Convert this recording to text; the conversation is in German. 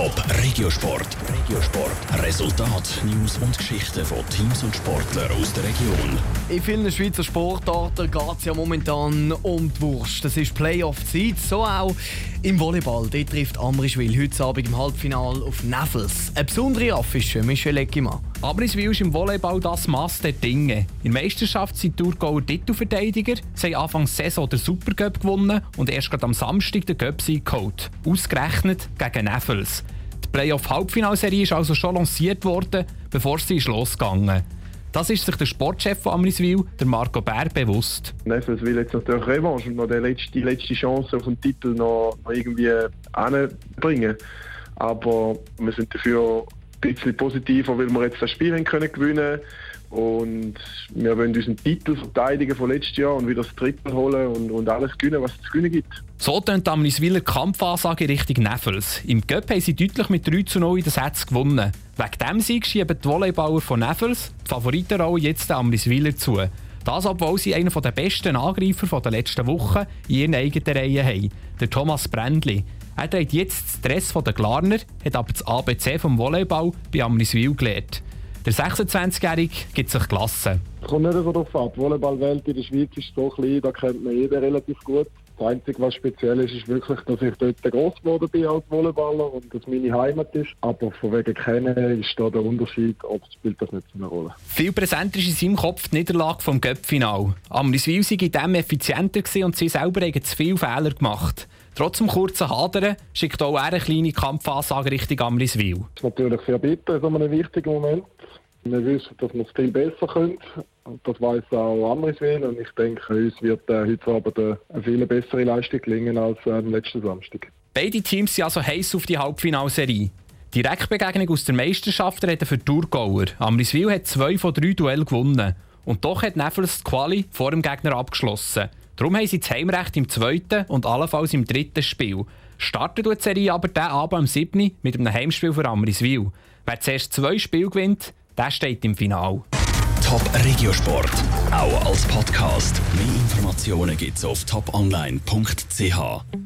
Top Regiosport. Regiosport. Resultat, News und Geschichten von Teams und Sportlern aus der Region. In vielen Schweizer Sportarten geht es ja momentan um die Wurst. Das ist Playoff-Zeit, so auch im Volleyball. Dort trifft Amriswil heute Abend im Halbfinale auf Neffels. Eine besondere Affische, Michel Eckimann. Amriswil ist im Volleyball das Mass der Dinge. In der Meisterschaft sind die Thurgauer Titelverteidiger. Sie haben Anfang Saison den Supercup gewonnen und erst gerade am Samstag den Cup-Sieg geholt. Ausgerechnet gegen Neffels. Die Playoff-Halbfinalserie ist also schon lanciert worden, bevor sie ist losgegangen das ist sich der Sportchef von Amriswil, der Marco Bär, bewusst. Neffels will jetzt natürlich Revanche und noch die letzte, die letzte Chance auf den Titel noch, noch irgendwie anbringen. Aber wir sind dafür bisschen positiver, weil wir jetzt das Spiel haben können gewinnen und wir wollen unseren Titel verteidigen von letztes Jahr und wieder das Triple holen und, und alles gewinnen, was es zu gewinnen gibt. So tönt Amniswiller Kampfansage Richtung Neffels. Im Cup haben sie deutlich mit 3 zu 0 in den Sätzen gewonnen. Wegen dem Sieg schieben die Volleyballer von Neffels die Favoritenrolle jetzt Amniswiller zu. Das, obwohl sie einen der besten Angreifer der letzten Wochen in ihren eigenen Reihen haben, der Thomas Brändli. Er trägt jetzt das Stress der Glarner, hat aber das ABC vom Volleyball bei Amniswil gelernt. Der 26-Jährige gibt sich gelassen. Es kommt nicht so darauf an. Die Volleyballwelt in der Schweiz ist so klein, da kennt man jeden relativ gut. Das Einzige, was speziell ist, ist wirklich, dass ich dort groß geworden bin als Volleyballer und dass meine Heimat ist. Aber von wegen kennen ist da der Unterschied, ob spielt das nicht so eine Rolle. Viel präsenter ist in seinem Kopf die Niederlage vom Göppfinal. Amriswil sei in dem effizienter und sie selber haben zu viele Fehler gemacht. Trotz dem kurzen Hadern schickt auch er eine kleine Kampfansage Richtung Amriswil. Das ist natürlich sehr bitter so einem wichtigen Moment. Wir wissen, dass wir es viel besser können. Und das weiß auch Amriswil. Und ich denke, uns wird äh, heute Abend eine viel bessere Leistung gelingen als äh, am letzten Samstag. Beide Teams sind also heiß auf die Halbfinalserie. Die Direktbegegnung aus der Meisterschaft reden für Thurgauer. Amriswil hat zwei von drei Duellen gewonnen. Und doch hat Neffels die Quali vor dem Gegner abgeschlossen. Darum haben sie das Heimrecht im zweiten und allenfalls im dritten Spiel. Startet die Serie aber diesen Abend am 7. mit einem Heimspiel für Amriswil. Wer zuerst zwei Spiele gewinnt, der steht im Finale. Top Regiosport, auch als Podcast. Mehr Informationen gibt's auf toponline.ch.